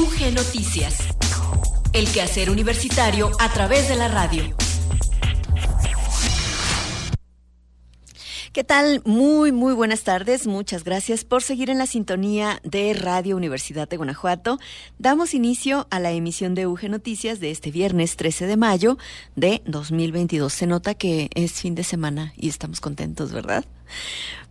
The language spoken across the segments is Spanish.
UG Noticias. El quehacer universitario a través de la radio. ¿Qué tal? Muy, muy buenas tardes. Muchas gracias por seguir en la sintonía de Radio Universidad de Guanajuato. Damos inicio a la emisión de UG Noticias de este viernes 13 de mayo de 2022. Se nota que es fin de semana y estamos contentos, ¿verdad?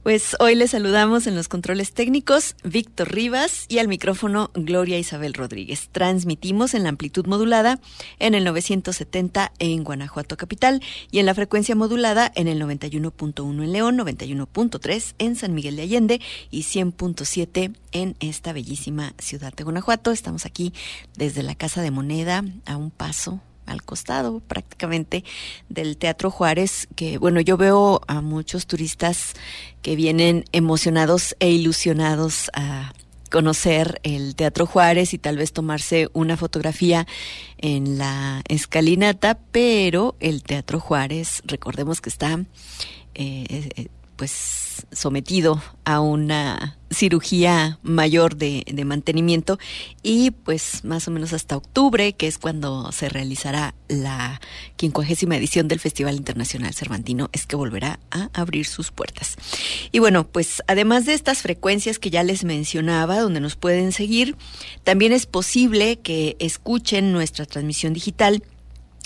Pues hoy les saludamos en los controles técnicos Víctor Rivas y al micrófono Gloria Isabel Rodríguez. Transmitimos en la amplitud modulada en el 970 en Guanajuato Capital y en la frecuencia modulada en el 91.1 en León, 91.3 en San Miguel de Allende y 100.7 en esta bellísima ciudad de Guanajuato. Estamos aquí desde la Casa de Moneda a un paso al costado prácticamente del Teatro Juárez, que bueno, yo veo a muchos turistas que vienen emocionados e ilusionados a conocer el Teatro Juárez y tal vez tomarse una fotografía en la escalinata, pero el Teatro Juárez, recordemos que está eh, eh, pues sometido a una cirugía mayor de, mantenimiento y pues más o menos hasta octubre, que es cuando se realizará la quincuagésima edición del Festival Internacional Cervantino, es que volverá a abrir sus puertas. Y bueno, pues además de estas frecuencias que ya les mencionaba, donde nos pueden seguir, también es posible que escuchen nuestra transmisión digital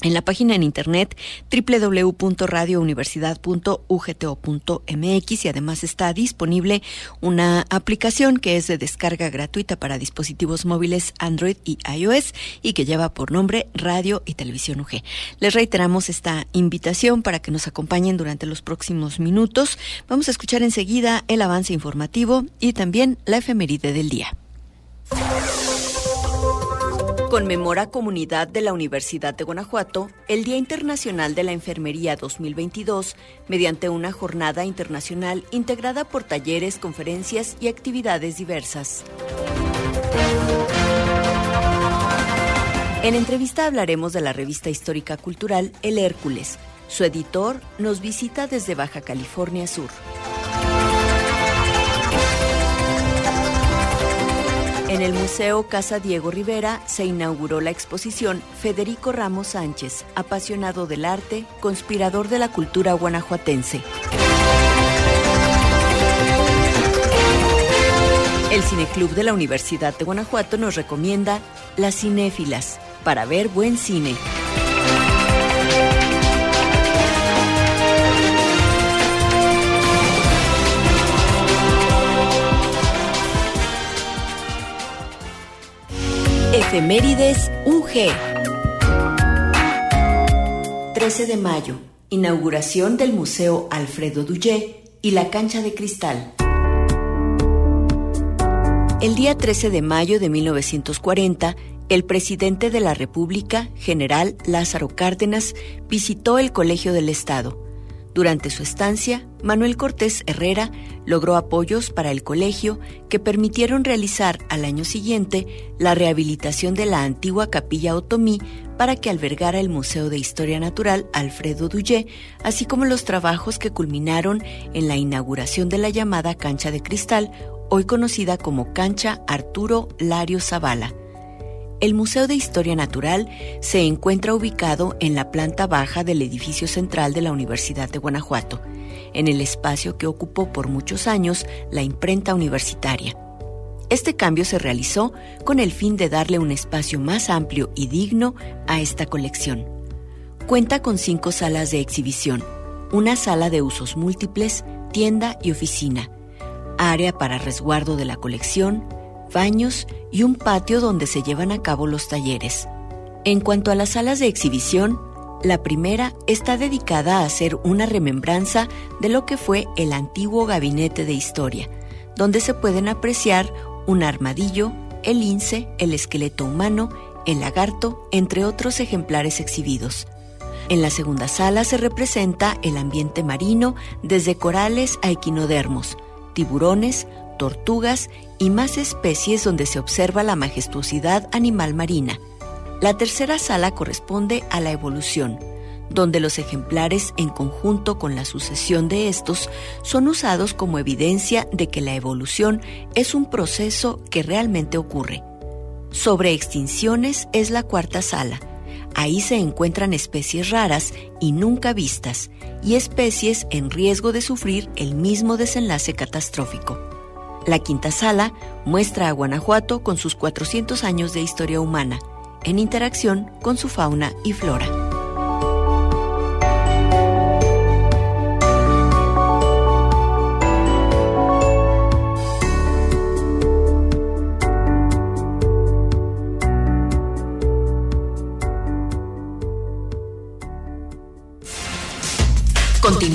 en la página en internet www.radiouniversidad.ugto.mx y además está disponible una aplicación que es de descarga gratuita para dispositivos móviles Android y iOS y que lleva por nombre Radio y Televisión UG. Les reiteramos esta invitación para que nos acompañen durante los próximos minutos. Vamos a escuchar enseguida el avance informativo y también la efeméride del día conmemora Comunidad de la Universidad de Guanajuato el Día Internacional de la Enfermería 2022 mediante una jornada internacional integrada por talleres, conferencias y actividades diversas. En entrevista hablaremos de la revista histórica cultural El Hércules. Su editor nos visita desde Baja California Sur. En el Museo Casa Diego Rivera se inauguró la exposición Federico Ramos Sánchez, apasionado del arte, conspirador de la cultura guanajuatense. El Cineclub de la Universidad de Guanajuato nos recomienda Las Cinéfilas para ver buen cine. Efemérides UG. 13 de mayo. Inauguración del Museo Alfredo Duyé y la cancha de cristal. El día 13 de mayo de 1940, el presidente de la República, general Lázaro Cárdenas, visitó el Colegio del Estado durante su estancia, Manuel Cortés Herrera logró apoyos para el colegio que permitieron realizar al año siguiente la rehabilitación de la antigua capilla otomí para que albergara el Museo de Historia Natural Alfredo Duyé, así como los trabajos que culminaron en la inauguración de la llamada Cancha de Cristal, hoy conocida como Cancha Arturo Lario Zavala el Museo de Historia Natural se encuentra ubicado en la planta baja del edificio central de la Universidad de Guanajuato, en el espacio que ocupó por muchos años la imprenta universitaria. Este cambio se realizó con el fin de darle un espacio más amplio y digno a esta colección. Cuenta con cinco salas de exhibición, una sala de usos múltiples, tienda y oficina, área para resguardo de la colección, baños y un patio donde se llevan a cabo los talleres. En cuanto a las salas de exhibición, la primera está dedicada a hacer una remembranza de lo que fue el antiguo gabinete de historia, donde se pueden apreciar un armadillo, el lince, el esqueleto humano, el lagarto, entre otros ejemplares exhibidos. En la segunda sala se representa el ambiente marino desde corales a equinodermos, tiburones, tortugas y más especies donde se observa la majestuosidad animal marina. La tercera sala corresponde a la evolución, donde los ejemplares en conjunto con la sucesión de estos son usados como evidencia de que la evolución es un proceso que realmente ocurre. Sobre extinciones es la cuarta sala. Ahí se encuentran especies raras y nunca vistas, y especies en riesgo de sufrir el mismo desenlace catastrófico. La quinta sala muestra a Guanajuato con sus 400 años de historia humana, en interacción con su fauna y flora.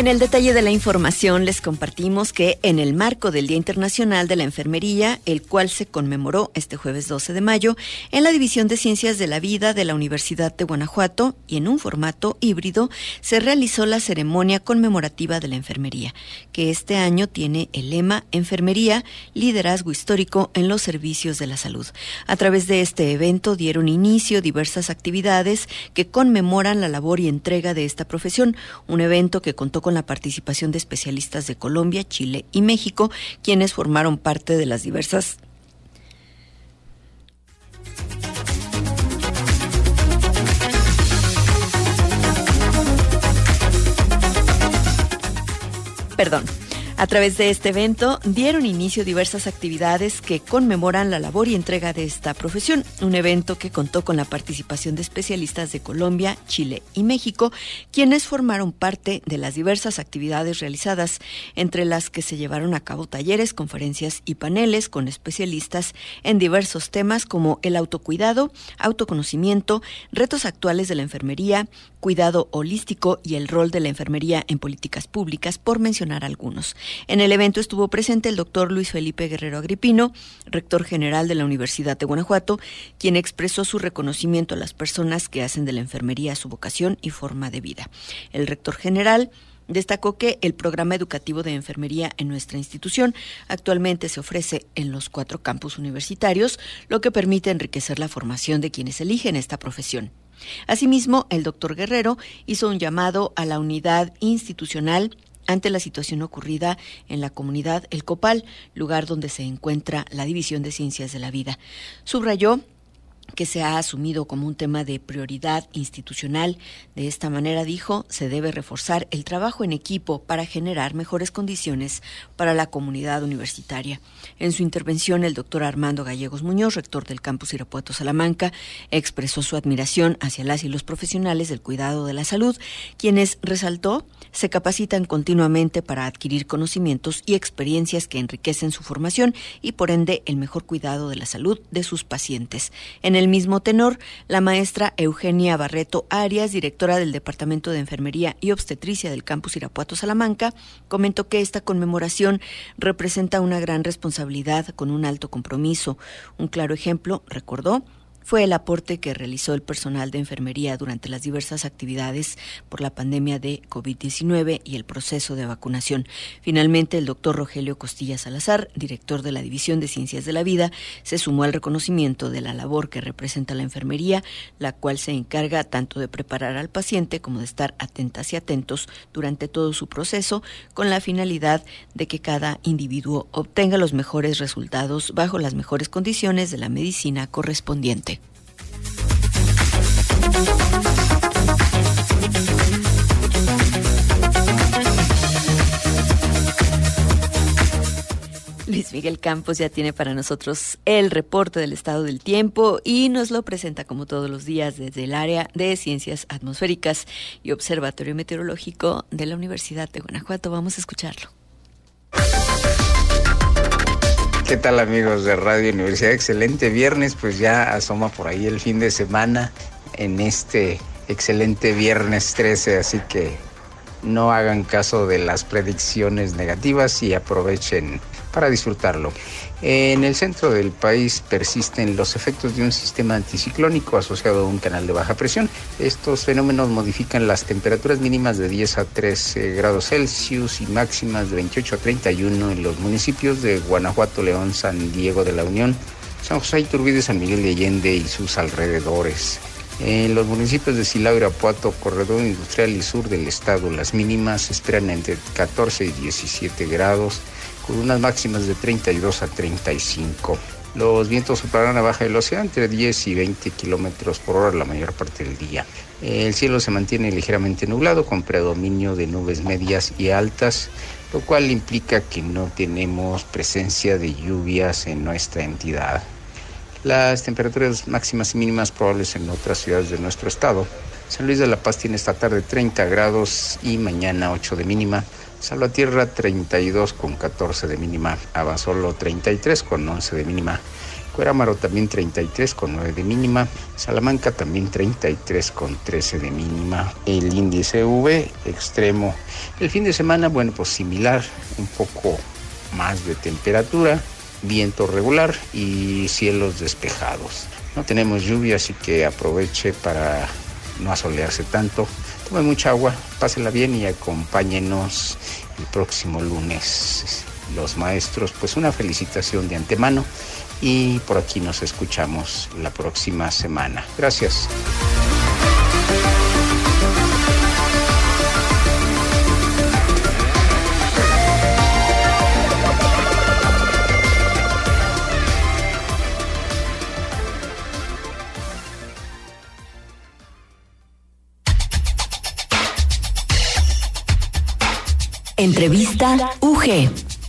En el detalle de la información les compartimos que en el marco del Día Internacional de la Enfermería, el cual se conmemoró este jueves 12 de mayo, en la División de Ciencias de la Vida de la Universidad de Guanajuato y en un formato híbrido, se realizó la ceremonia conmemorativa de la enfermería, que este año tiene el lema Enfermería, liderazgo histórico en los servicios de la salud. A través de este evento dieron inicio diversas actividades que conmemoran la labor y entrega de esta profesión, un evento que contó con con la participación de especialistas de Colombia, Chile y México, quienes formaron parte de las diversas Perdón. A través de este evento dieron inicio diversas actividades que conmemoran la labor y entrega de esta profesión, un evento que contó con la participación de especialistas de Colombia, Chile y México, quienes formaron parte de las diversas actividades realizadas, entre las que se llevaron a cabo talleres, conferencias y paneles con especialistas en diversos temas como el autocuidado, autoconocimiento, retos actuales de la enfermería, cuidado holístico y el rol de la enfermería en políticas públicas, por mencionar algunos. En el evento estuvo presente el doctor Luis Felipe Guerrero Agripino, rector general de la Universidad de Guanajuato, quien expresó su reconocimiento a las personas que hacen de la enfermería su vocación y forma de vida. El rector general Destacó que el programa educativo de enfermería en nuestra institución actualmente se ofrece en los cuatro campus universitarios, lo que permite enriquecer la formación de quienes eligen esta profesión. Asimismo, el doctor Guerrero hizo un llamado a la unidad institucional ante la situación ocurrida en la comunidad El Copal, lugar donde se encuentra la División de Ciencias de la Vida. Subrayó que se ha asumido como un tema de prioridad institucional. De esta manera, dijo, se debe reforzar el trabajo en equipo para generar mejores condiciones para la comunidad universitaria. En su intervención, el doctor Armando Gallegos Muñoz, rector del campus Irapuato Salamanca, expresó su admiración hacia las y los profesionales del cuidado de la salud, quienes, resaltó, se capacitan continuamente para adquirir conocimientos y experiencias que enriquecen su formación y, por ende, el mejor cuidado de la salud de sus pacientes. Mismo tenor, la maestra Eugenia Barreto Arias, directora del Departamento de Enfermería y Obstetricia del campus Irapuato Salamanca, comentó que esta conmemoración representa una gran responsabilidad con un alto compromiso. Un claro ejemplo, recordó, fue el aporte que realizó el personal de enfermería durante las diversas actividades por la pandemia de COVID-19 y el proceso de vacunación. Finalmente, el doctor Rogelio Costilla Salazar, director de la División de Ciencias de la Vida, se sumó al reconocimiento de la labor que representa la enfermería, la cual se encarga tanto de preparar al paciente como de estar atentas y atentos durante todo su proceso, con la finalidad de que cada individuo obtenga los mejores resultados bajo las mejores condiciones de la medicina correspondiente. Luis Miguel Campos ya tiene para nosotros el reporte del estado del tiempo y nos lo presenta como todos los días desde el área de ciencias atmosféricas y observatorio meteorológico de la Universidad de Guanajuato. Vamos a escucharlo. ¿Qué tal amigos de Radio Universidad? Excelente viernes, pues ya asoma por ahí el fin de semana en este excelente viernes 13, así que no hagan caso de las predicciones negativas y aprovechen para disfrutarlo. En el centro del país persisten los efectos de un sistema anticiclónico asociado a un canal de baja presión. Estos fenómenos modifican las temperaturas mínimas de 10 a 13 grados Celsius y máximas de 28 a 31 en los municipios de Guanajuato, León, San Diego de la Unión, San José Iturbide, San Miguel de Allende y sus alrededores. En los municipios de Silao, Irapuato, Corredor Industrial y Sur del Estado, las mínimas esperan entre 14 y 17 grados, con unas máximas de 32 a 35. Los vientos soplarán a baja velocidad entre 10 y 20 kilómetros por hora la mayor parte del día. El cielo se mantiene ligeramente nublado con predominio de nubes medias y altas, lo cual implica que no tenemos presencia de lluvias en nuestra entidad. Las temperaturas máximas y mínimas probables en otras ciudades de nuestro estado. San Luis de la Paz tiene esta tarde 30 grados y mañana 8 de mínima. Salvatierra 32 con 14 de mínima. Abasolo 33 con 11 de mínima. Cuerámaro también 33 con 9 de mínima. Salamanca también 33 con 13 de mínima. El índice V extremo. El fin de semana, bueno, pues similar, un poco más de temperatura viento regular y cielos despejados. No tenemos lluvia, así que aproveche para no asolearse tanto. Tome mucha agua, pásela bien y acompáñenos el próximo lunes. Los maestros, pues una felicitación de antemano y por aquí nos escuchamos la próxima semana. Gracias. Entrevista UG.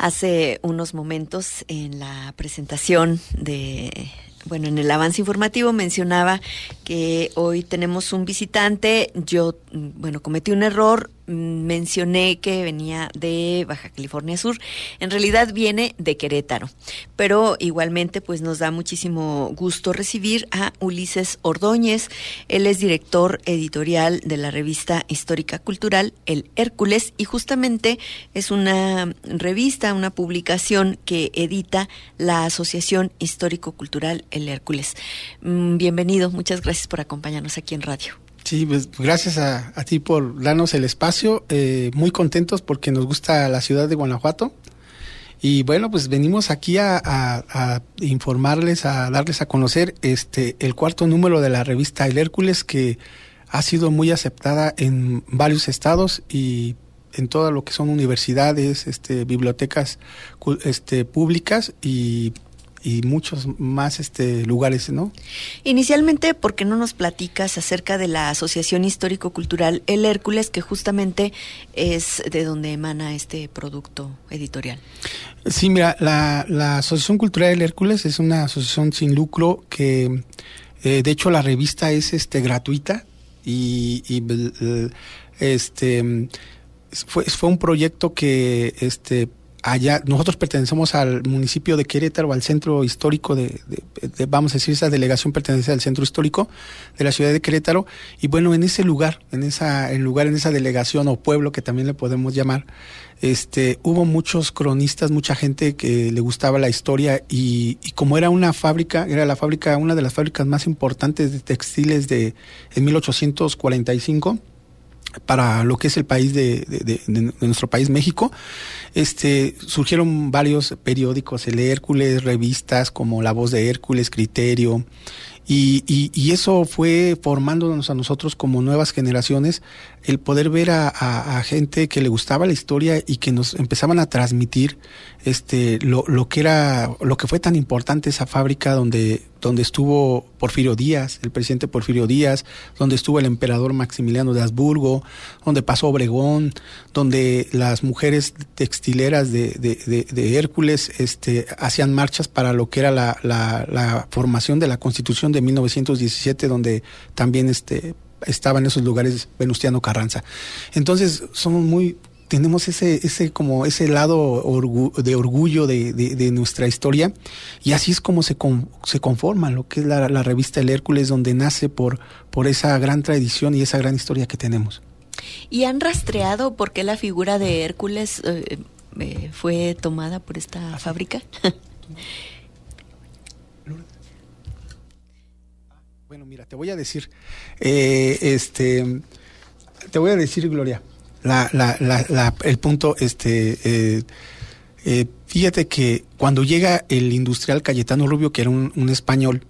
Hace unos momentos en la presentación de bueno, en el avance informativo mencionaba que hoy tenemos un visitante. Yo, bueno, cometí un error mencioné que venía de Baja California Sur. En realidad viene de Querétaro, pero igualmente pues nos da muchísimo gusto recibir a Ulises Ordóñez. Él es director editorial de la revista histórica cultural El Hércules y justamente es una revista, una publicación que edita la Asociación Histórico Cultural El Hércules. Mm, bienvenido, muchas gracias por acompañarnos aquí en radio. Sí, pues gracias a, ti por darnos el espacio. Eh, muy contentos porque nos gusta la ciudad de Guanajuato. Y bueno, pues venimos aquí a, informarles, a darles a conocer este el cuarto número de la revista El Hércules que ha sido muy aceptada en varios estados y en todo lo que son universidades, este, bibliotecas este, públicas y y muchos más este lugares, ¿no? Inicialmente, ¿por qué no nos platicas acerca de la Asociación Histórico Cultural El Hércules, que justamente es de donde emana este producto editorial? Sí, mira, la, la Asociación Cultural El Hércules es una asociación sin lucro que, eh, de hecho, la revista es este gratuita y, y este fue, fue un proyecto que este allá, nosotros pertenecemos al municipio de Querétaro, al centro histórico de, vamos a decir, esa delegación pertenece al centro histórico de la ciudad de Querétaro, y bueno, en ese lugar, en esa, en lugar, en esa delegación o pueblo que también le podemos llamar, este, hubo muchos cronistas, mucha gente que le gustaba la historia y, y, como era una fábrica, era la fábrica, una de las fábricas más importantes de textiles de en 1845 para lo que es el país de, nuestro país México este surgieron varios periódicos el Hércules revistas como La Voz de Hércules Criterio y, y, eso fue formándonos a nosotros como nuevas generaciones el poder ver a, gente que le gustaba la historia y que nos empezaban a transmitir este lo, lo que era lo que fue tan importante esa fábrica donde donde estuvo Porfirio Díaz, el presidente Porfirio Díaz, donde estuvo el emperador Maximiliano de Habsburgo, donde pasó Obregón, donde las mujeres textileras de, de, de, Hércules este, hacían marchas para lo que era la, la, la, formación de la Constitución de 1917, donde también este, estaba en esos lugares Venustiano Carranza. Entonces, somos muy tenemos ese, ese, como ese lado de orgullo de, nuestra historia y así es como se, se conforma lo que es la, revista El Hércules, donde nace por, por esa gran tradición y esa gran historia que tenemos. ¿Y han rastreado por qué la figura de Hércules eh, eh, fue tomada por esta fábrica? bueno, mira, te voy a decir, eh, este, te voy a decir, Gloria, la, la, la, el punto, este, eh, eh, fíjate que cuando llega el industrial Cayetano Rubio, que era un, español,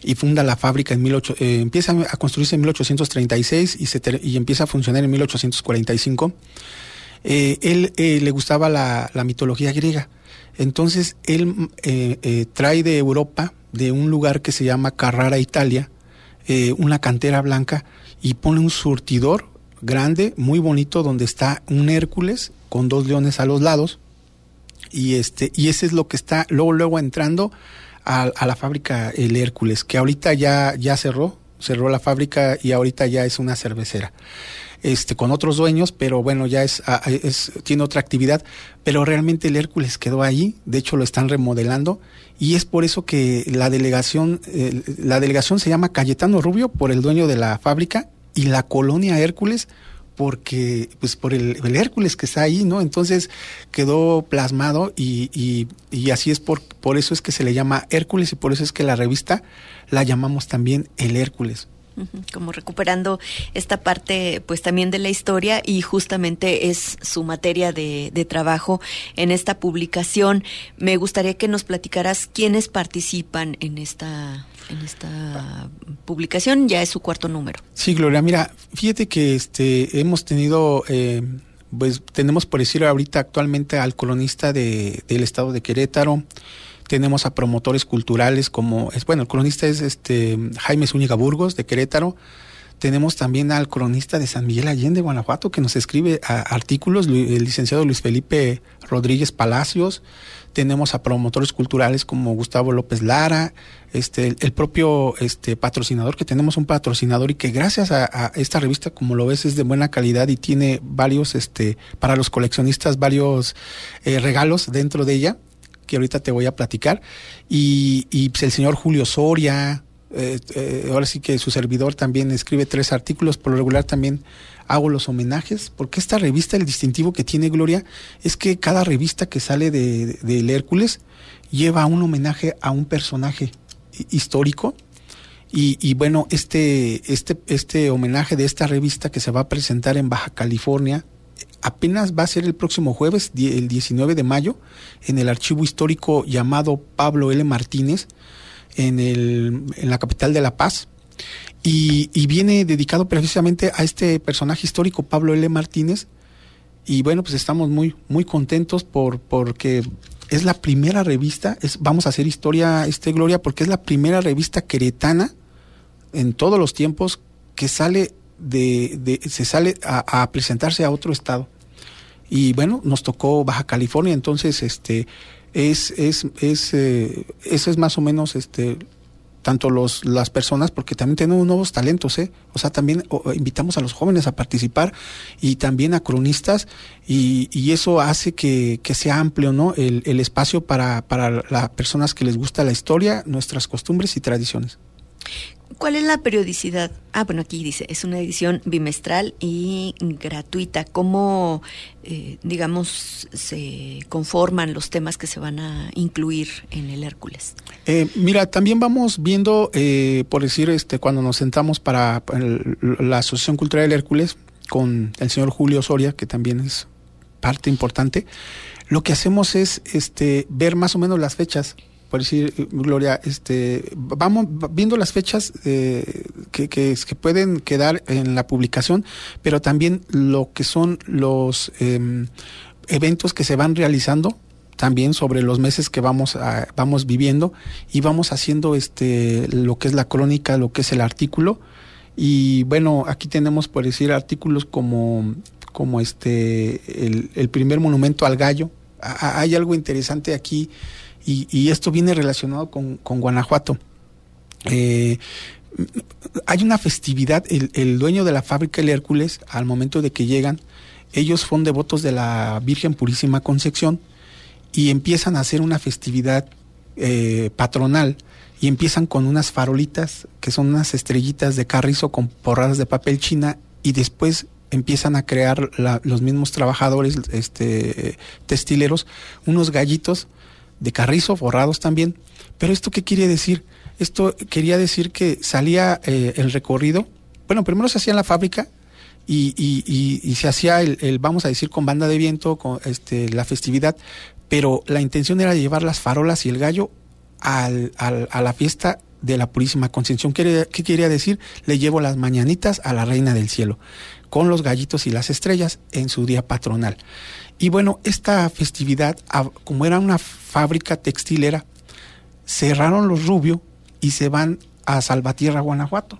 y funda la fábrica en 18, eh, empieza a construirse en 1836 y, se y empieza a funcionar en 1845. Eh, él le gustaba la, mitología griega. Entonces él trae de Europa, de un lugar que se llama Carrara, Italia, una cantera blanca y pone un surtidor grande, muy bonito, donde está un Hércules con dos leones a los lados. Y este, y ese es lo que está luego, luego entrando a, a la fábrica el Hércules, que ahorita ya, ya cerró, cerró la fábrica y ahorita ya es una cervecera. Este, con otros dueños, pero bueno, ya es, es, tiene otra actividad, pero realmente el Hércules quedó ahí, de hecho lo están remodelando, y es por eso que la delegación, la delegación se llama Cayetano Rubio por el dueño de la fábrica, y la colonia Hércules porque pues por el, Hércules que está ahí, ¿no? Entonces quedó plasmado y, y, y, así es por, por eso es que se le llama Hércules y por eso es que la revista la llamamos también el Hércules como recuperando esta parte pues también de la historia y justamente es su materia de, de, trabajo en esta publicación. Me gustaría que nos platicaras quiénes participan en esta en esta publicación, ya es su cuarto número. Sí, Gloria, mira, fíjate que este hemos tenido eh, pues tenemos por decirlo ahorita actualmente al colonista de, del estado de Querétaro, tenemos a promotores culturales como es bueno el cronista es este Jaime Zúñiga Burgos de Querétaro. Tenemos también al cronista de San Miguel Allende Guanajuato que nos escribe artículos el licenciado Luis Felipe Rodríguez Palacios tenemos a promotores culturales como Gustavo López Lara, este, el, propio este, patrocinador, que tenemos un patrocinador y que gracias a, esta revista, como lo ves, es de buena calidad y tiene varios, este, para los coleccionistas, varios eh, regalos dentro de ella que ahorita te voy a platicar, y, y pues, el señor Julio Soria, eh, eh, ahora sí que su servidor también escribe tres artículos, por lo regular también hago los homenajes, porque esta revista, el distintivo que tiene Gloria, es que cada revista que sale de, del Hércules lleva un homenaje a un personaje histórico. Y, y, bueno, este, este, este homenaje de esta revista que se va a presentar en Baja California apenas va a ser el próximo jueves, el 19 de mayo, en el archivo histórico llamado Pablo L. Martínez, en, el, en la capital de La Paz. Y, y, viene dedicado precisamente a este personaje histórico, Pablo L. Martínez. Y bueno, pues estamos muy, muy contentos por, porque es la primera revista, es, vamos a hacer historia, este Gloria, porque es la primera revista queretana en todos los tiempos que sale de, se sale a, presentarse a otro estado. Y bueno, nos tocó Baja California, entonces este es, es, es eh, eso es más o menos este tanto los, las personas, porque también tenemos nuevos talentos, ¿eh? O sea, también invitamos a los jóvenes a participar y también a cronistas y, y eso hace que, que, sea amplio, ¿no? El, el espacio para, para las personas que les gusta la historia, nuestras costumbres y tradiciones. ¿Cuál es la periodicidad? Ah, bueno, aquí dice, es una edición bimestral y gratuita. ¿Cómo, eh, digamos, se conforman los temas que se van a incluir en el Hércules? Eh, mira, también vamos viendo, eh, por decir, este, cuando nos sentamos para la Asociación Cultural del Hércules con el señor Julio Soria, que también es parte importante, lo que hacemos es este, ver más o menos las fechas por decir, Gloria, este, vamos viendo las fechas eh, que, que, pueden quedar en la publicación, pero también lo que son los em, eventos que se van realizando también sobre los meses que vamos a, vamos viviendo y vamos haciendo este lo que es la crónica, lo que es el artículo y bueno aquí tenemos por decir artículos como como este el primer monumento al gallo. hay algo interesante aquí y, esto viene relacionado con, Guanajuato. Eh, hay una festividad, el, el, dueño de la fábrica El Hércules, al momento de que llegan, ellos son devotos de la Virgen Purísima Concepción y empiezan a hacer una festividad eh, patronal y empiezan con unas farolitas que son unas estrellitas de carrizo con porradas de papel china y después empiezan a crear los mismos trabajadores este textileros unos gallitos de carrizo forrados también pero esto qué quiere decir esto quería decir que salía eh, el recorrido bueno primero se hacía en la fábrica y, y, se hacía el, el, vamos a decir con banda de viento con este la festividad pero la intención era llevar las farolas y el gallo al, al, a la fiesta de la Purísima Concepción. ¿Qué, ¿Qué quería decir? Le llevo las mañanitas a la Reina del Cielo, con los gallitos y las estrellas en su día patronal. Y bueno, esta festividad, como era una fábrica textilera, cerraron los Rubio y se van a Salvatierra, Guanajuato.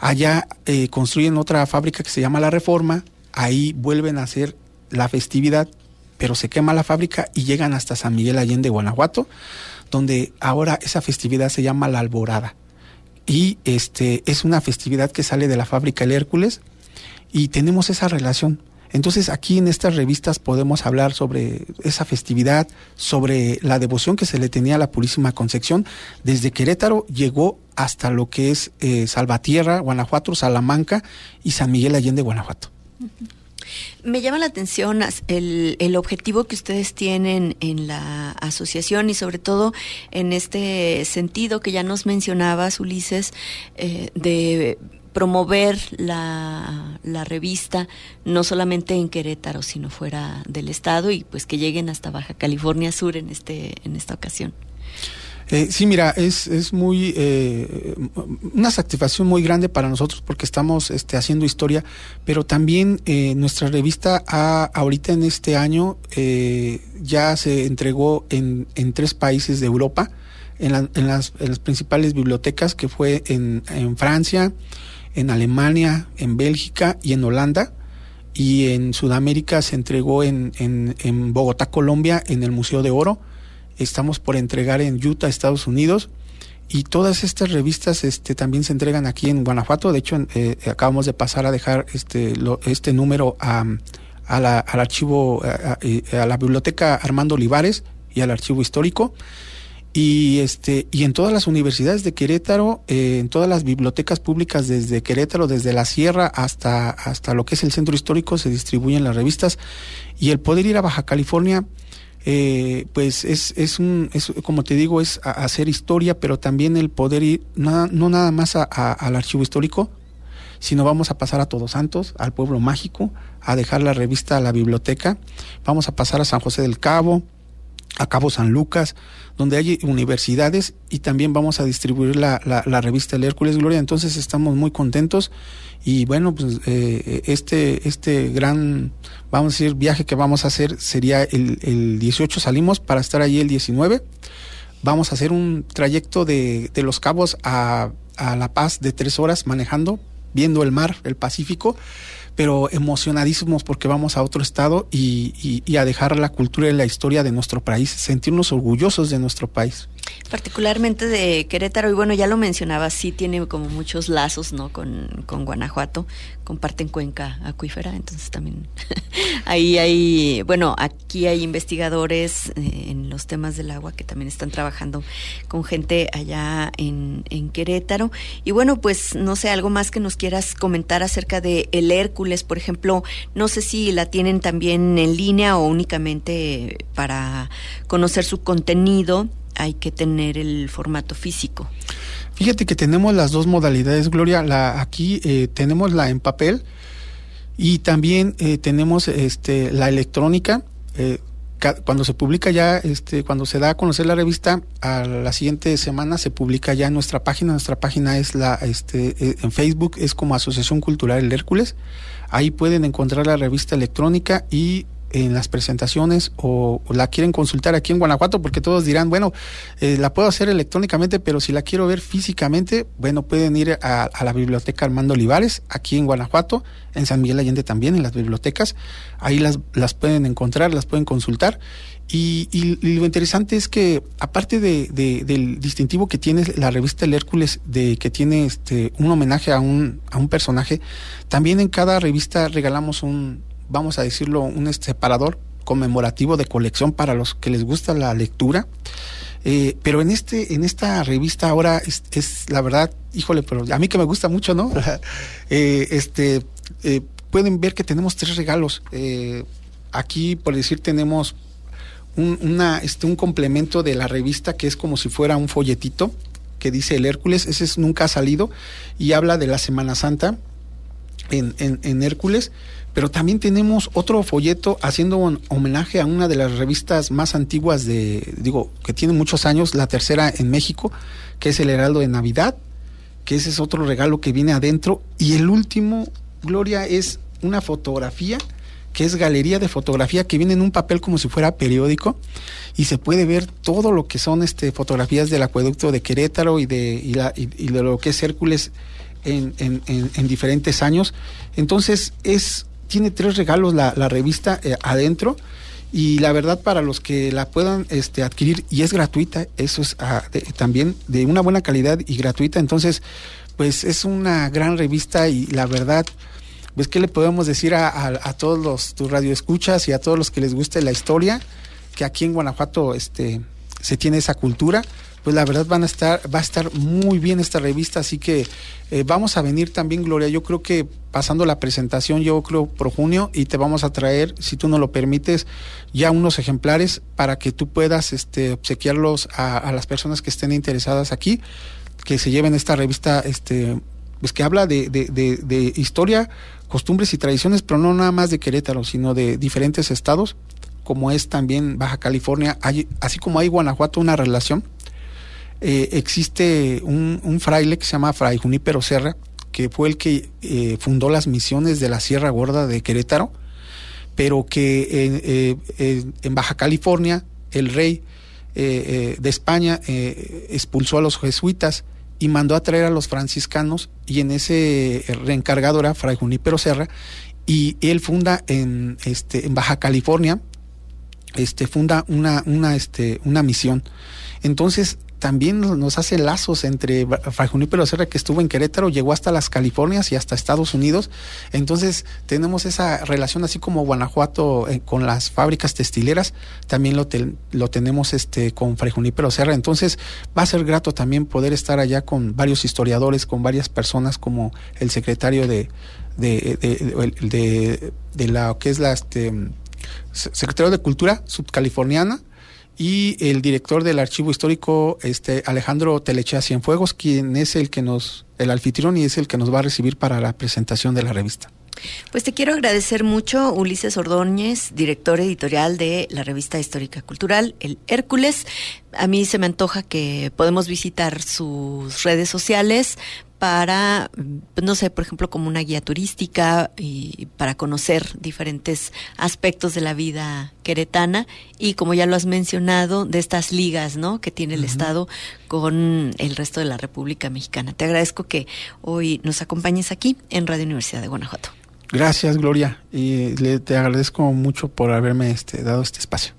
Allá eh, construyen otra fábrica que se llama La Reforma, ahí vuelven a hacer la festividad pero se quema la fábrica y llegan hasta San Miguel Allende, Guanajuato, donde ahora esa festividad se llama la Alborada. Y este es una festividad que sale de la fábrica El Hércules y tenemos esa relación. Entonces aquí en estas revistas podemos hablar sobre esa festividad, sobre la devoción que se le tenía a la Purísima Concepción. Desde Querétaro llegó hasta lo que es eh, Salvatierra, Guanajuato, Salamanca y San Miguel Allende, Guanajuato. Me llama la atención el, el, objetivo que ustedes tienen en la asociación y sobre todo en este sentido que ya nos mencionabas, Ulises, eh, de promover la, la, revista no solamente en Querétaro, sino fuera del estado y pues que lleguen hasta Baja California Sur en este en esta ocasión. Eh, sí, mira, es, es muy eh, una satisfacción muy grande para nosotros porque estamos este, haciendo historia, pero también eh, nuestra revista ha, ahorita en este año eh, ya se entregó en, en tres países de Europa, en, la, en, las, en las principales bibliotecas, que fue en, en Francia, en Alemania, en Bélgica y en Holanda y en Sudamérica se entregó en, en, Bogotá, Colombia, en el Museo de Oro estamos por entregar en Utah, Estados Unidos. Y todas estas revistas este, también se entregan aquí en Guanajuato. De hecho, eh, acabamos de pasar a dejar este, este número a, a la, al archivo, a, a, la biblioteca Armando Olivares y al archivo histórico. Y, este, y en todas las universidades de Querétaro, eh, en todas las bibliotecas públicas desde Querétaro, desde la sierra hasta, hasta lo que es el centro histórico, se distribuyen las revistas. Y el poder ir a Baja California eh, pues es, es un, es, como te digo, es hacer historia, pero también el poder ir, no, no nada más a, al archivo histórico, sino vamos a pasar a Todos Santos, al pueblo mágico, a dejar la revista a la biblioteca, vamos a pasar a San José del Cabo, a Cabo San Lucas, donde hay universidades y también vamos a distribuir la, la, revista El Hércules Gloria. Entonces estamos muy contentos y bueno, pues eh, este, este gran, vamos a decir, viaje que vamos a hacer sería el, el 18 salimos para estar allí el 19. Vamos a hacer un trayecto de, de Los Cabos a, a La Paz de tres horas manejando, viendo el mar, el Pacífico pero emocionadísimos porque vamos a otro estado y, y, y, a dejar la cultura y la historia de nuestro país, sentirnos orgullosos de nuestro país. Particularmente de Querétaro, y bueno, ya lo mencionaba, sí tiene como muchos lazos, ¿no? Con, con Guanajuato, comparten cuenca acuífera, entonces también ahí hay, bueno, aquí hay investigadores eh, en los temas del agua que también están trabajando con gente allá en, en Querétaro. Y bueno, pues no sé, algo más que nos quieras comentar acerca de el Hércules, por ejemplo, no sé si la tienen también en línea o únicamente para conocer su contenido hay que tener el formato físico. Fíjate que tenemos las dos modalidades, Gloria. La, aquí eh, tenemos la en papel y también eh, tenemos este, la electrónica. Eh, cuando se publica ya, este, cuando se da a conocer la revista, a la siguiente semana se publica ya en nuestra página. Nuestra página es la, este, eh, en Facebook es como Asociación Cultural El Hércules. Ahí pueden encontrar la revista electrónica y en las presentaciones o, la quieren consultar aquí en Guanajuato, porque todos dirán, bueno, eh, la puedo hacer electrónicamente, pero si la quiero ver físicamente, bueno, pueden ir a, la biblioteca Armando Olivares, aquí en Guanajuato, en San Miguel Allende también, en las bibliotecas, ahí las, las pueden encontrar, las pueden consultar. Y, lo interesante es que, aparte de, del distintivo que tiene la revista El Hércules, de que tiene este, un homenaje a un, a un personaje, también en cada revista regalamos un, vamos a decirlo, un separador conmemorativo de colección para los que les gusta la lectura. Eh, pero en este, en esta revista ahora es, la verdad, híjole, pero a mí que me gusta mucho, ¿no? Eh, este, eh, pueden ver que tenemos tres regalos. aquí, por decir, tenemos un, una, este, un complemento de la revista que es como si fuera un folletito que dice el Hércules. Ese es, nunca ha salido y habla de la Semana Santa en, en, en Hércules pero también tenemos otro folleto haciendo homenaje a una de las revistas más antiguas de, digo, que tiene muchos años, la tercera en México, que es el Heraldo de Navidad, que ese es otro regalo que viene adentro. Y el último, Gloria, es una fotografía que es galería de fotografía que viene en un papel como si fuera periódico y se puede ver todo lo que son este fotografías del acueducto de Querétaro y de, y, de lo que es Hércules en, en, diferentes años. Entonces es tiene tres regalos la, revista eh, adentro. Y la verdad para los que la puedan este, adquirir y es gratuita, eso es ah, también de una buena calidad y gratuita, entonces pues es una gran revista y la verdad pues qué le podemos decir a, a, todos los tus radioescuchas y a todos los que les guste la historia que aquí en Guanajuato este se tiene esa cultura pues la verdad van a estar, va a estar muy bien esta revista, así que eh, vamos a venir también, Gloria. Yo creo que pasando la presentación, yo creo por junio, y te vamos a traer, si tú no lo permites, ya unos ejemplares para que tú puedas este, obsequiarlos a, las personas que estén interesadas aquí, que se lleven esta revista, este, pues que habla de, de, de historia, costumbres y tradiciones, pero no nada más de Querétaro, sino de diferentes estados, como es también Baja California, hay, así como hay Guanajuato, una relación eh, existe un, fraile que se llama Fray Junípero Serra, que fue el que eh, fundó las misiones de la Sierra Gorda de Querétaro, pero que eh, en Baja California el rey de España expulsó a los jesuitas y mandó a traer a los franciscanos y en ese reencargado era Fray Junípero Serra y él funda en, este, en Baja California, este, funda una, una, este, una misión. Entonces, también nos hace lazos entre Fray Junípero Serra que estuvo en Querétaro, llegó hasta las Californias y hasta Estados Unidos. Entonces tenemos esa relación así como Guanajuato eh, con las fábricas textileras, también lo, lo tenemos este con Fray Junípero Serra. Entonces va a ser grato también poder estar allá con varios historiadores, con varias personas como el secretario de de, de, de, la que es la este, secretario de Cultura subcaliforniana y el director del archivo histórico, este Alejandro Telechea Cienfuegos, quien es el que nos, el anfitrión y es el que nos va a recibir para la presentación de la revista. Pues te quiero agradecer mucho, Ulises Ordóñez, director editorial de la revista histórica cultural, el Hércules. A mí se me antoja que podemos visitar sus redes sociales para, no sé, por ejemplo, como una guía turística y para conocer diferentes aspectos de la vida queretana y como ya lo has mencionado, de estas ligas, ¿no? Que tiene el Estado con el resto de la República Mexicana. Te agradezco que hoy nos acompañes aquí en Radio Universidad de Guanajuato. Gracias, Gloria, y le, te agradezco mucho por haberme este, dado este espacio.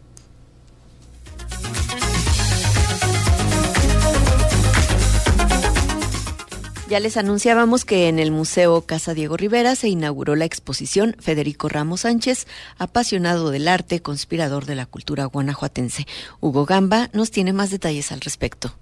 Ya les anunciábamos que en el Museo Casa Diego Rivera se inauguró la exposición Federico Ramos Sánchez, apasionado del arte, conspirador de la cultura guanajuatense. Hugo Gamba nos tiene más detalles al respecto.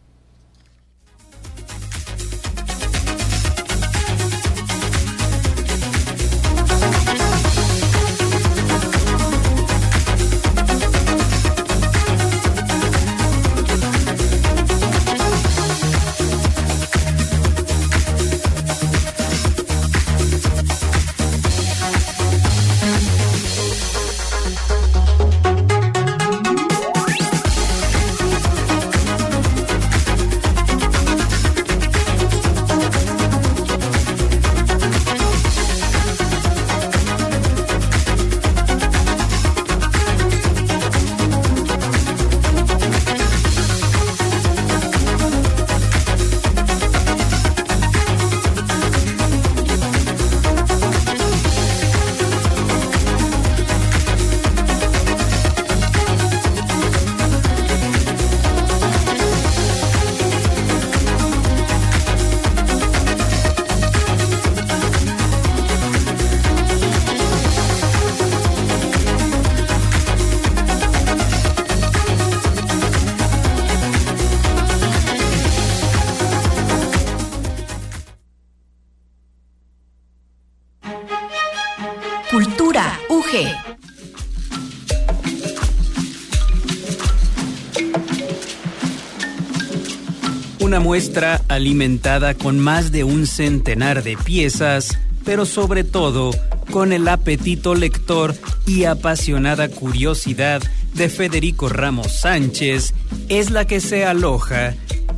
Muestra alimentada con más de un centenar de piezas, pero sobre todo con el apetito lector y apasionada curiosidad de Federico Ramos Sánchez, es la que se aloja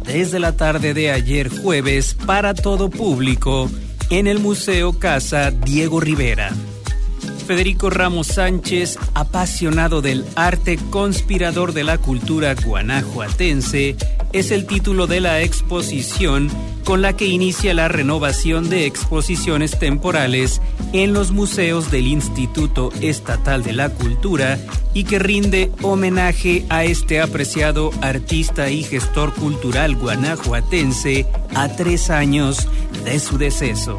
desde la tarde de ayer jueves para todo público en el Museo Casa Diego Rivera. Federico Ramos Sánchez, apasionado del arte, conspirador de la cultura guanajuatense, es el título de la exposición con la que inicia la renovación de exposiciones temporales en los museos del Instituto Estatal de la Cultura y que rinde homenaje a este apreciado artista y gestor cultural guanajuatense a tres años de su deceso.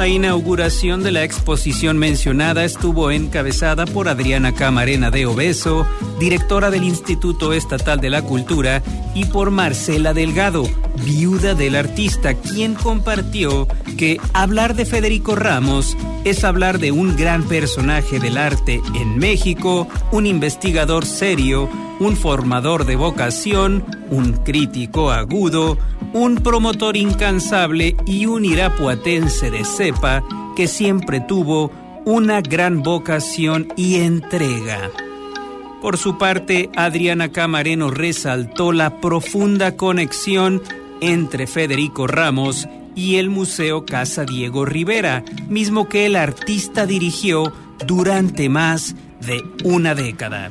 La inauguración de la exposición mencionada estuvo encabezada por Adriana Camarena de Obeso, directora del Instituto Estatal de la Cultura, y por Marcela Delgado, viuda del artista, quien compartió que hablar de Federico Ramos es hablar de un gran personaje del arte en México, un investigador serio, un formador de vocación, un crítico agudo, un promotor incansable y un irapuatense de cepa que siempre tuvo una gran vocación y entrega. Por su parte, Adriana Camareno resaltó la profunda conexión entre Federico Ramos y el Museo Casa Diego Rivera, mismo que el artista dirigió durante más de una década.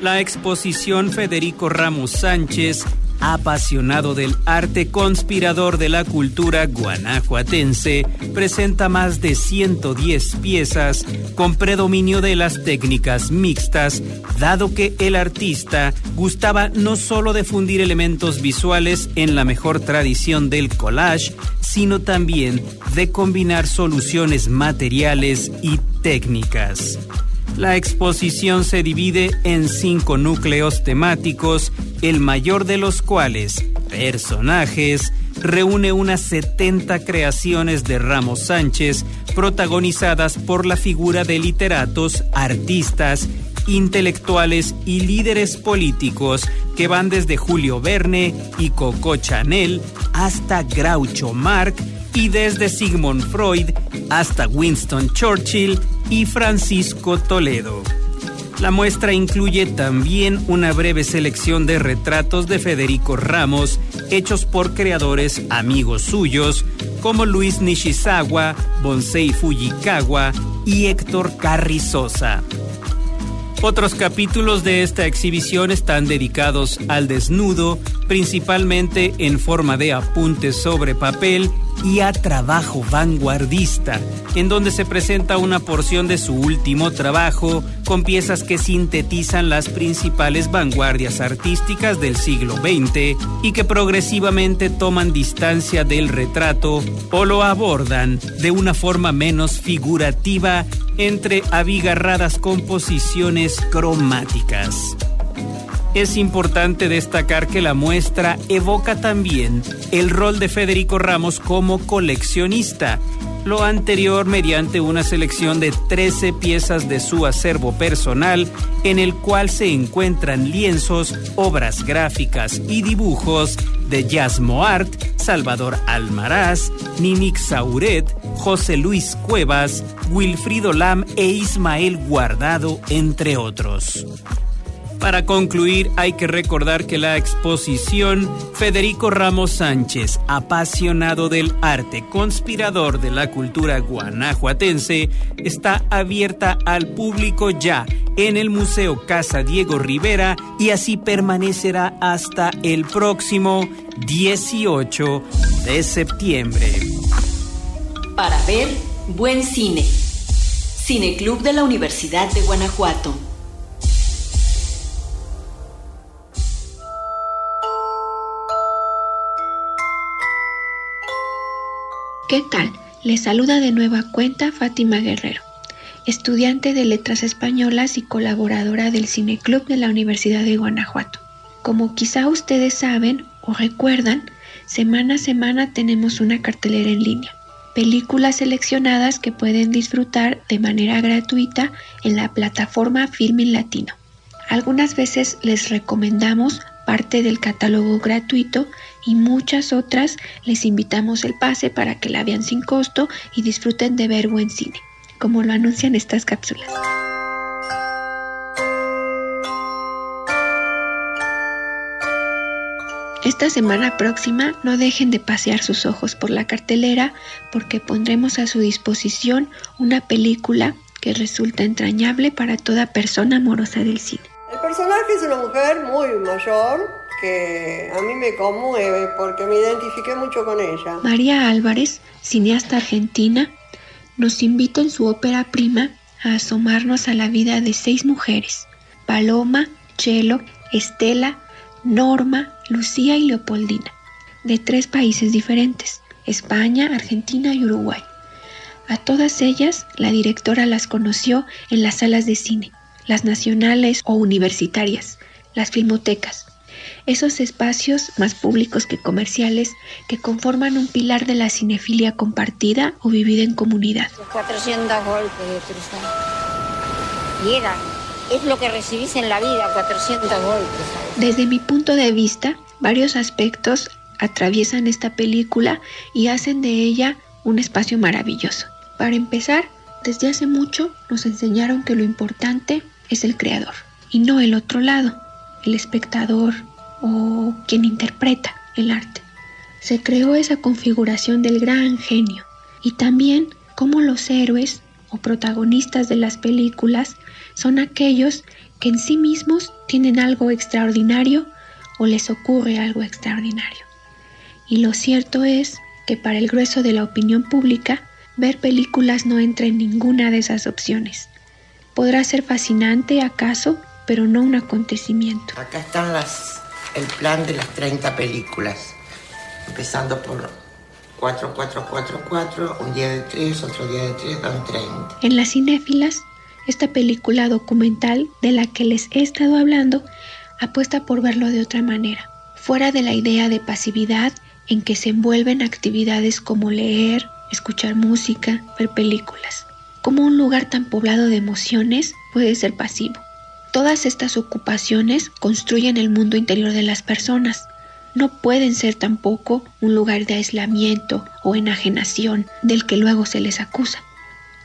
La exposición Federico Ramos Sánchez apasionado del arte conspirador de la cultura guanajuatense, presenta más de 110 piezas con predominio de las técnicas mixtas, dado que el artista gustaba no solo de fundir elementos visuales en la mejor tradición del collage, sino también de combinar soluciones materiales y técnicas. La exposición se divide en cinco núcleos temáticos, el mayor de los cuales, personajes, reúne unas 70 creaciones de Ramos Sánchez protagonizadas por la figura de literatos, artistas, intelectuales y líderes políticos que van desde Julio Verne y Coco Chanel hasta Groucho Marx y desde Sigmund Freud hasta Winston Churchill y Francisco Toledo. La muestra incluye también una breve selección de retratos de Federico Ramos hechos por creadores amigos suyos como Luis Nishizawa, Bonsei Fujikawa y Héctor Carrizosa. Otros capítulos de esta exhibición están dedicados al desnudo, principalmente en forma de apuntes sobre papel y a trabajo vanguardista, en donde se presenta una porción de su último trabajo con piezas que sintetizan las principales vanguardias artísticas del siglo XX y que progresivamente toman distancia del retrato o lo abordan de una forma menos figurativa entre abigarradas composiciones cromáticas. Es importante destacar que la muestra evoca también el rol de Federico Ramos como coleccionista, lo anterior mediante una selección de 13 piezas de su acervo personal en el cual se encuentran lienzos, obras gráficas y dibujos de Yasmo Art, Salvador Almaraz, Ninix Sauret, José Luis Cuevas, Wilfrido Lam e Ismael Guardado, entre otros. Para concluir, hay que recordar que la exposición Federico Ramos Sánchez, apasionado del arte, conspirador de la cultura guanajuatense, está abierta al público ya en el Museo Casa Diego Rivera y así permanecerá hasta el próximo 18 de septiembre. Para ver buen cine. Cineclub de la Universidad de Guanajuato. ¿Qué tal? Les saluda de nueva cuenta Fátima Guerrero, estudiante de Letras Españolas y colaboradora del Cine Club de la Universidad de Guanajuato. Como quizá ustedes saben o recuerdan, semana a semana tenemos una cartelera en línea. películas seleccionadas que pueden disfrutar de manera gratuita en la plataforma Filmin Latino. Algunas veces les recomendamos parte del catálogo gratuito y muchas otras les invitamos el pase para que la vean sin costo y disfruten de ver buen cine, como lo anuncian estas cápsulas. Esta semana próxima no dejen de pasear sus ojos por la cartelera porque pondremos a su disposición una película que resulta entrañable para toda persona amorosa del cine. El personaje es una mujer muy mayor que a mí me conmueve porque me identifiqué mucho con ella. María Álvarez, cineasta argentina, nos invita en su ópera prima a asomarnos a la vida de seis mujeres, Paloma, Chelo, Estela, Norma, Lucía y Leopoldina, de tres países diferentes, España, Argentina y Uruguay. A todas ellas la directora las conoció en las salas de cine, las nacionales o universitarias, las filmotecas, esos espacios más públicos que comerciales que conforman un pilar de la cinefilia compartida o vivida en comunidad. 400 golpes de Y era es lo que recibís en la vida, 400 golpes. Desde mi punto de vista, varios aspectos atraviesan esta película y hacen de ella un espacio maravilloso. Para empezar, desde hace mucho nos enseñaron que lo importante es el creador y no el otro lado, el espectador o quien interpreta el arte. Se creó esa configuración del gran genio y también cómo los héroes o protagonistas de las películas son aquellos que en sí mismos tienen algo extraordinario o les ocurre algo extraordinario. Y lo cierto es que para el grueso de la opinión pública, ver películas no entra en ninguna de esas opciones. Podrá ser fascinante acaso, pero no un acontecimiento. Acá están las, el plan de las 30 películas, empezando por 4444, un día de 3, otro día de 3, dan 30. En las cinéfilas esta película documental de la que les he estado hablando apuesta por verlo de otra manera, fuera de la idea de pasividad en que se envuelven actividades como leer, escuchar música, ver películas. Como un lugar tan poblado de emociones puede ser pasivo. Todas estas ocupaciones construyen el mundo interior de las personas. No pueden ser tampoco un lugar de aislamiento o enajenación del que luego se les acusa.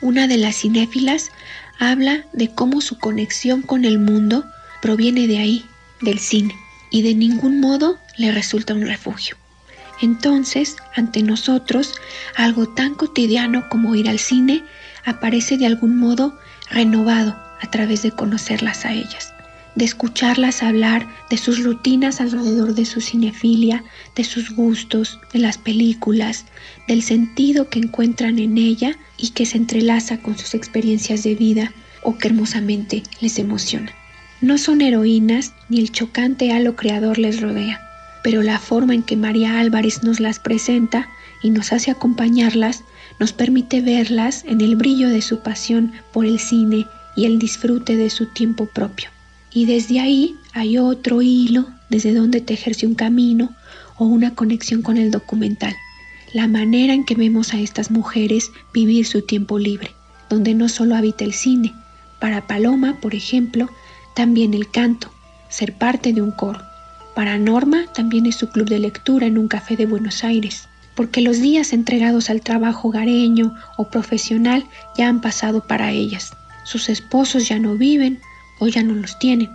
Una de las cinéfilas habla de cómo su conexión con el mundo proviene de ahí, del cine, y de ningún modo le resulta un refugio. Entonces, ante nosotros, algo tan cotidiano como ir al cine aparece de algún modo renovado a través de conocerlas a ellas, de escucharlas hablar de sus rutinas alrededor de su cinefilia, de sus gustos, de las películas, del sentido que encuentran en ella y que se entrelaza con sus experiencias de vida o que hermosamente les emociona. No son heroínas ni el chocante halo creador les rodea, pero la forma en que María Álvarez nos las presenta y nos hace acompañarlas nos permite verlas en el brillo de su pasión por el cine y el disfrute de su tiempo propio. Y desde ahí hay otro hilo desde donde tejerse un camino o una conexión con el documental la manera en que vemos a estas mujeres vivir su tiempo libre, donde no solo habita el cine, para Paloma, por ejemplo, también el canto, ser parte de un coro. Para Norma también es su club de lectura en un café de Buenos Aires, porque los días entregados al trabajo hogareño o profesional ya han pasado para ellas. Sus esposos ya no viven o ya no los tienen,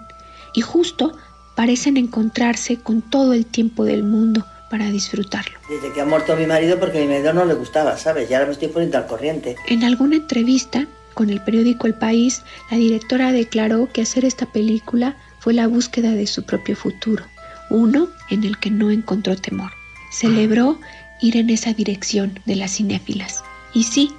y justo parecen encontrarse con todo el tiempo del mundo para disfrutarlo. Desde que ha muerto mi marido porque a mi marido no le gustaba, ¿sabes? Ya ahora me estoy poniendo al corriente. En alguna entrevista con el periódico El País, la directora declaró que hacer esta película fue la búsqueda de su propio futuro, uno en el que no encontró temor. Celebró ir en esa dirección de las cinéfilas. Y sí,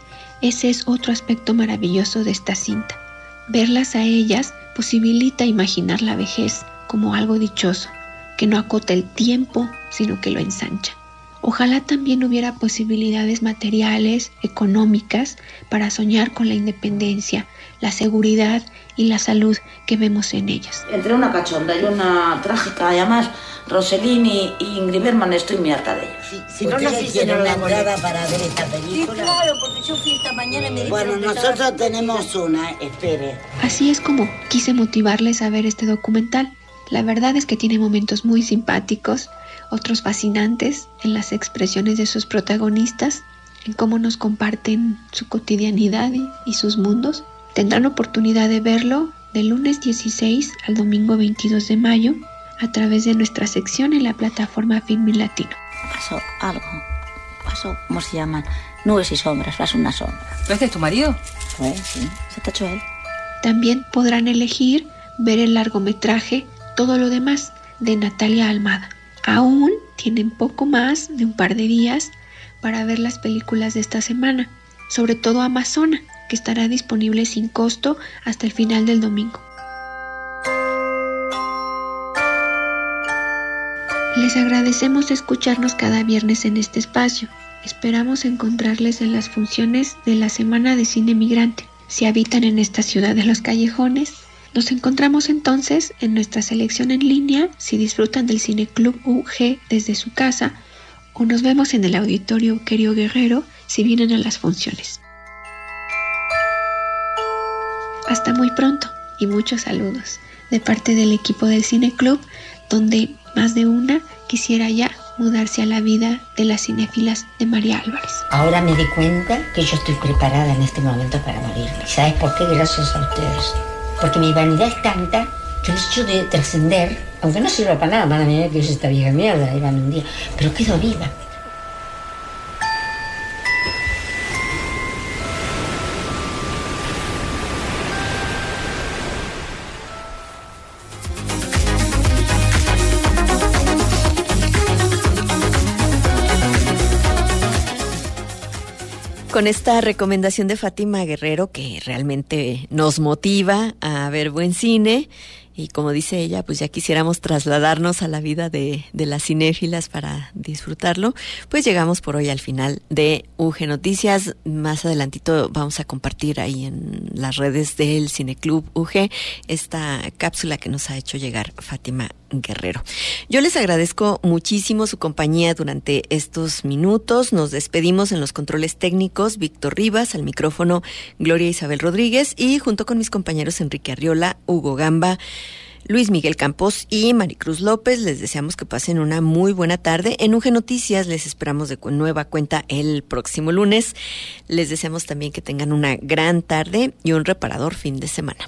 ese es otro aspecto maravilloso de esta cinta. Verlas a ellas posibilita imaginar la vejez como algo dichoso, que no acota el tiempo, sino que lo ensancha. Ojalá también hubiera posibilidades materiales, económicas, para soñar con la independencia, la seguridad y la salud que vemos en ellas. Entre una cachonda y una trágica, y además Rossellini y Ingrid Bergman, estoy muy harta de ellos. si no nos hicieron una entrada para ver esta película. Sí, claro, porque yo fui esta mañana y me Bueno, nosotros tenemos una, espere. Así es como quise motivarles a ver este documental. La verdad es que tiene momentos muy simpáticos, otros fascinantes en las expresiones de sus protagonistas, en cómo nos comparten su cotidianidad y, sus mundos. Tendrán oportunidad de verlo del lunes 16 al domingo 22 de mayo a través de nuestra sección en la plataforma Filmin Latino. Pasó algo. Pasó, ¿cómo se llaman? Nubes y sombras, pasó una sombra. ¿Lo es tu marido? Eh, sí, se te echó él. También podrán elegir ver el largometraje Todo lo demás de Natalia Almada. Aún tienen poco más de un par de días para ver las películas de esta semana, sobre todo Amazona, estará disponible sin costo hasta el final del domingo. Les agradecemos escucharnos cada viernes en este espacio. Esperamos encontrarles en las funciones de la Semana de Cine Migrante. Si habitan en esta ciudad de los callejones, nos encontramos entonces en nuestra selección en línea si disfrutan del Cine Club UG desde su casa o nos vemos en el auditorio Querio Guerrero si vienen a las funciones. Hasta muy pronto y muchos saludos de parte del equipo del Cine Club donde más de una quisiera ya mudarse a la vida de las cinéfilas de María Álvarez. Ahora me di cuenta que yo estoy preparada en este momento para morirme. ¿Sabes por qué? Gracias a ustedes porque mi vanidad es tanta que el hecho de trascender, aunque no sirva para nada, para mí que es esta vieja mierda, un día, pero quedo viva. Con esta recomendación de Fátima Guerrero que realmente nos motiva a ver buen cine y como dice ella, pues ya quisiéramos trasladarnos a la vida de, de, las cinéfilas para disfrutarlo, pues llegamos por hoy al final de UG Noticias. Más adelantito vamos a compartir ahí en las redes del Cineclub UG esta cápsula que nos ha hecho llegar Fátima Guerrero. Yo les agradezco muchísimo su compañía durante estos minutos. Nos despedimos en los controles técnicos, Víctor Rivas, al micrófono Gloria Isabel Rodríguez y junto con mis compañeros Enrique Arriola, Hugo Gamba, Luis Miguel Campos y Maricruz López. Les deseamos que pasen una muy buena tarde. En UG Noticias les esperamos de nueva cuenta el próximo lunes. Les deseamos también que tengan una gran tarde y un reparador fin de semana.